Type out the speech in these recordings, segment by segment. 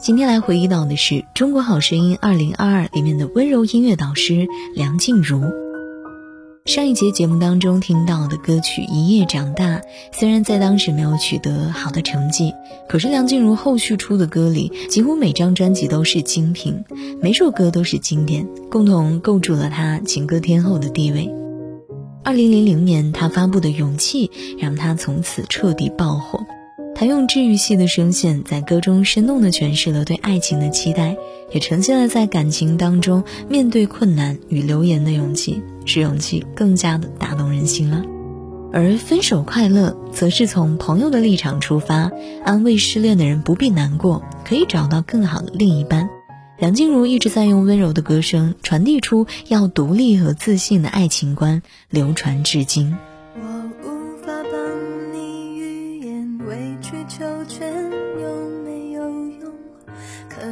今天来回忆到的是《中国好声音2022》里面的温柔音乐导师梁静茹。上一节节目当中听到的歌曲《一夜长大》，虽然在当时没有取得好的成绩，可是梁静茹后续出的歌里，几乎每张专辑都是精品，每首歌都是经典，共同构筑了她情歌天后的地位。二零零零年，她发布的《勇气》让她从此彻底爆火。他用治愈系的声线，在歌中生动地诠释了对爱情的期待，也呈现了在感情当中面对困难与流言的勇气，使勇气更加的打动人心了。而《分手快乐》则是从朋友的立场出发，安慰失恋的人不必难过，可以找到更好的另一半。梁静茹一直在用温柔的歌声传递出要独立和自信的爱情观，流传至今。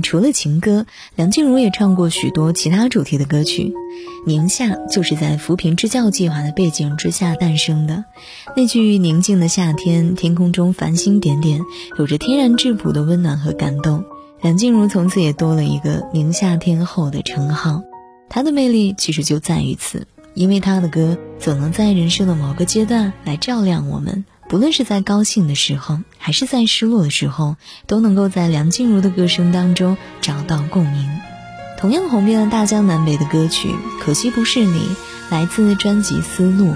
除了情歌，梁静茹也唱过许多其他主题的歌曲。宁夏就是在扶贫支教计划的背景之下诞生的。那句宁静的夏天，天空中繁星点点，有着天然质朴的温暖和感动。梁静茹从此也多了一个宁夏天后的称号。她的魅力其实就在于此，因为她的歌总能在人生的某个阶段来照亮我们。不论是在高兴的时候，还是在失落的时候，都能够在梁静茹的歌声当中找到共鸣。同样红遍了大江南北的歌曲《可惜不是你》，来自专辑《丝路》，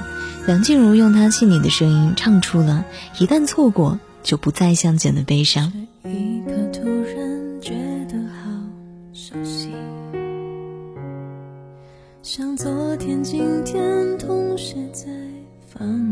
梁静茹用她细腻的声音唱出了“一旦错过，就不再相见”的悲伤。像昨天、今天同时在放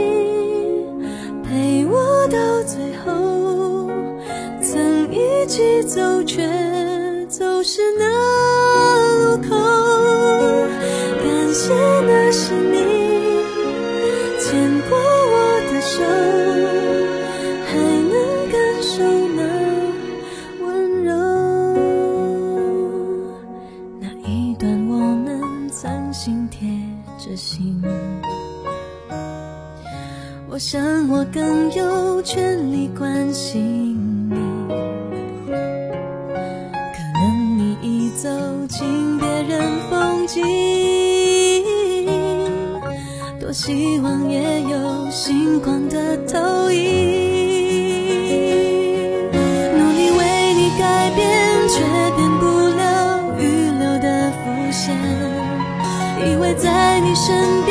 一起走，却走失那路口。感谢那是你牵过我的手，还能感受那温柔。那一段我们曾心贴着心。我想，我更有权利关心希望也有星光的投影。努力为你改变，却变不了预留的伏线。以为在你身边。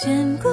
见过。